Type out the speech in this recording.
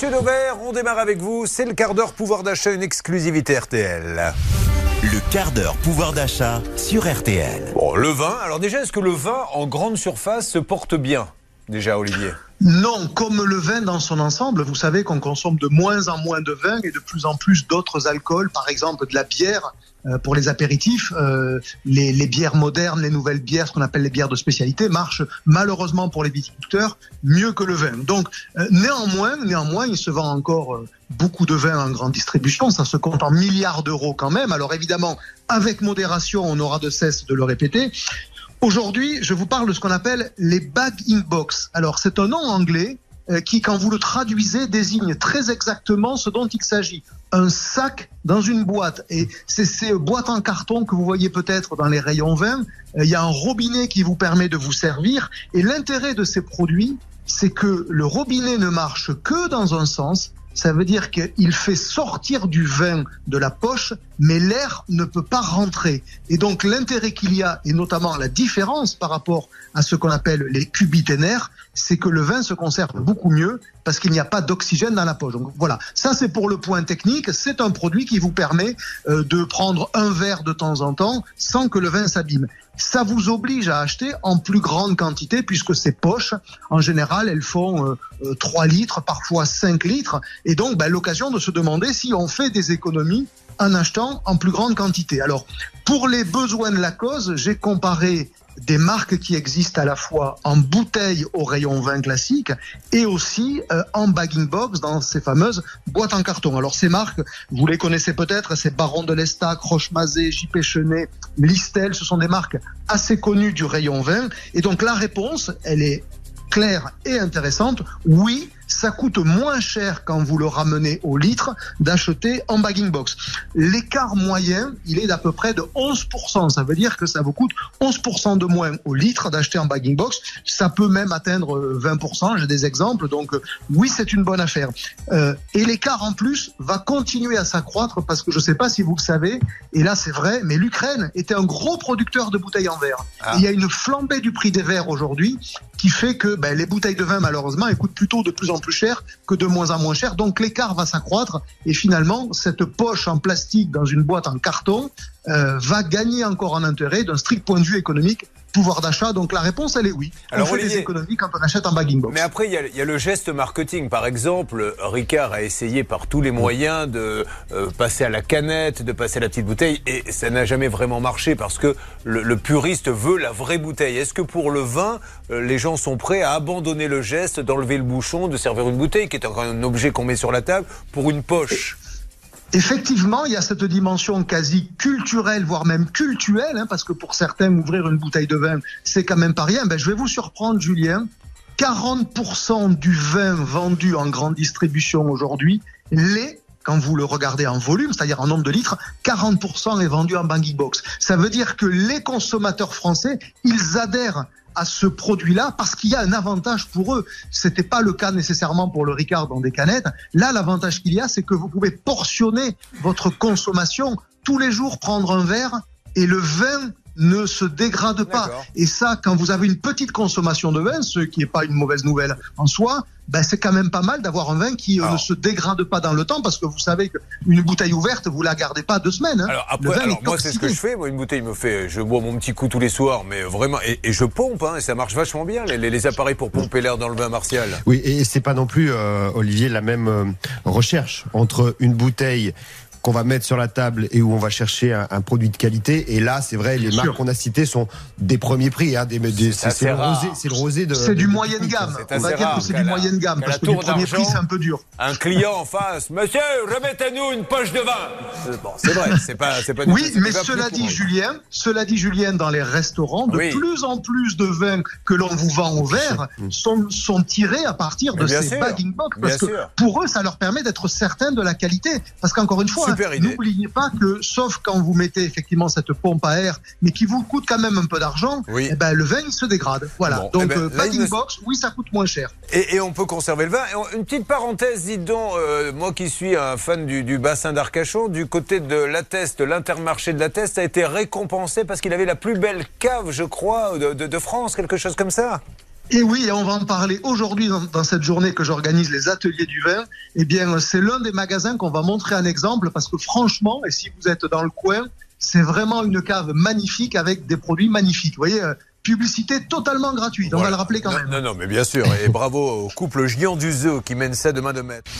Monsieur Dover, on démarre avec vous. C'est le quart d'heure pouvoir d'achat, une exclusivité RTL. Le quart d'heure pouvoir d'achat sur RTL. Bon, le vin. Alors déjà, est-ce que le vin en grande surface se porte bien? Déjà, Olivier. Non, comme le vin dans son ensemble, vous savez qu'on consomme de moins en moins de vin et de plus en plus d'autres alcools, par exemple de la bière euh, pour les apéritifs, euh, les, bières modernes, les nouvelles bières, ce qu'on appelle les bières de spécialité, marchent malheureusement pour les viticulteurs mieux que le vin. Donc euh, néanmoins, néanmoins, il se vend encore beaucoup de vin en grande distribution, ça se compte en milliards d'euros quand même. Alors évidemment, avec modération, on aura de cesse de le répéter. Aujourd'hui, je vous parle de ce qu'on appelle les bag in box. Alors c'est un nom anglais qui, quand vous le traduisez, désigne très exactement ce dont il s'agit un sac dans une boîte. Et c'est ces boîtes en carton que vous voyez peut-être dans les rayons vin. Euh, il y a un robinet qui vous permet de vous servir. Et l'intérêt de ces produits, c'est que le robinet ne marche que dans un sens. Ça veut dire qu'il fait sortir du vin de la poche, mais l'air ne peut pas rentrer. Et donc l'intérêt qu'il y a, et notamment la différence par rapport à ce qu'on appelle les cubiténaires, c'est que le vin se conserve beaucoup mieux parce qu'il n'y a pas d'oxygène dans la poche. Donc voilà, ça c'est pour le point technique. C'est un produit qui vous permet euh, de prendre un verre de temps en temps sans que le vin s'abîme. Ça vous oblige à acheter en plus grande quantité puisque ces poches, en général, elles font euh, 3 euh, litres, parfois 5 litres. Et donc, ben, l'occasion de se demander si on fait des économies en achetant en plus grande quantité. Alors, pour les besoins de la cause, j'ai comparé des marques qui existent à la fois en bouteille au rayon vin classique et aussi euh, en bagging box dans ces fameuses boîtes en carton. Alors ces marques, vous les connaissez peut-être, c'est Baron de l'Estac, Roche-Mazet, JP Chenet, Listel, ce sont des marques assez connues du rayon vin. Et donc la réponse, elle est claire et intéressante. Oui, ça coûte moins cher quand vous le ramenez au litre d'acheter en bagging box. L'écart moyen, il est d'à peu près de 11%. Ça veut dire que ça vous coûte 11% de moins au litre d'acheter en bagging box. Ça peut même atteindre 20%. J'ai des exemples. Donc oui, c'est une bonne affaire. Euh, et l'écart en plus va continuer à s'accroître parce que je ne sais pas si vous le savez, et là c'est vrai, mais l'Ukraine était un gros producteur de bouteilles en verre. Ah. il y a une flambée du prix des verres aujourd'hui qui fait que ben, les bouteilles de vin, malheureusement, elles coûtent plutôt de plus en plus cher que de moins en moins cher. Donc l'écart va s'accroître et finalement, cette poche en plastique dans une boîte en carton euh, va gagner encore en intérêt d'un strict point de vue économique pouvoir d'achat Donc la réponse, elle est oui. Alors, on fait des économies quand on achète un bagging box. Mais après, il y, a, le geste marketing. Par exemple, Ricard a essayé par tous les moyens de euh, passer à la canette, de passer à la petite bouteille, et ça n'a jamais vraiment marché parce que le, puriste veut la vraie bouteille. Est-ce que pour le vin, euh, les gens sont prêts à abandonner le geste d'enlever le bouchon, de servir une bouteille, qui est un objet qu'on met sur la table, pour une poche? Effectivement, il y a cette dimension quasi culturelle, voire même cultuelle, hein, parce que pour certains, ouvrir une bouteille de vin, c'est quand même pas rien. Ben, je vais vous surprendre, Julien. 40% du vin vendu en grande distribution aujourd'hui l'est quand vous le regardez en volume, c'est-à-dire en nombre de litres, 40% est vendu en banking box. Ça veut dire que les consommateurs français, ils adhèrent à ce produit-là parce qu'il y a un avantage pour eux. C'était pas le cas nécessairement pour le Ricard dans des canettes. Là, l'avantage qu'il y a, c'est que vous pouvez portionner votre consommation tous les jours, prendre un verre et le vin ne se dégrade pas. Et ça, quand vous avez une petite consommation de vin, ce qui n'est pas une mauvaise nouvelle en soi, ben c'est quand même pas mal d'avoir un vin qui euh, ne se dégrade pas dans le temps, parce que vous savez qu'une bouteille ouverte, vous la gardez pas deux semaines. Hein. Alors après, moi c'est ce que je fais. Moi une bouteille me fait, je bois mon petit coup tous les soirs, mais vraiment, et, je pompe, hein, et ça marche vachement bien, les, les, appareils pour pomper l'air dans le vin martial. Oui, et c'est pas non plus, euh, Olivier, la même euh, recherche entre une bouteille qu'on va mettre sur la table et où on va chercher un, produit de qualité. Et là, c'est vrai, les marques qu'on a citées sont des premiers prix. Hein, des, c'est, le rosé, c'est le rosé de. C'est du moyenne gamme. On va dire que c'est du moyenne gamme parce que du premier prix, c'est un peu dur. Un client en face, monsieur, remettez-nous une poche de vin. Bon, c'est vrai, c'est pas, c'est pas. Oui, mais cela dit, Julien, cela dit, Julien, dans les restaurants, de plus en plus de vins que l'on vous vend au verre sont, sont tirés à partir de ces bagging box parce que pour eux, ça leur permet d'être certains de la qualité. Parce qu'encore une fois, N'oubliez pas que, sauf quand vous mettez effectivement cette pompe à air, mais qui vous coûte quand même un peu d'argent, eh ben, le vin il se dégrade. Voilà. donc, eh ben, euh, box, oui, ça coûte moins cher. Et, on peut conserver le vin. Une petite parenthèse, dites donc, euh, moi qui suis un fan du, bassin d'Arcachon, du côté de la Teste, l'intermarché de la Teste a été récompensé parce qu'il avait la plus belle cave, je crois, de, de France, quelque chose comme ça. Et oui, et on va en parler aujourd'hui dans, dans, cette journée que j'organise les ateliers du vin. Eh bien, c'est l'un des magasins qu'on va montrer un exemple parce que franchement, et si vous êtes dans le coin, c'est vraiment une cave magnifique avec des produits magnifiques. Vous voyez, euh, publicité totalement gratuite. On va le rappeler quand même. Non, non, mais bien sûr. Et bravo au couple Gion Duzeau qui mène ça de main de maître.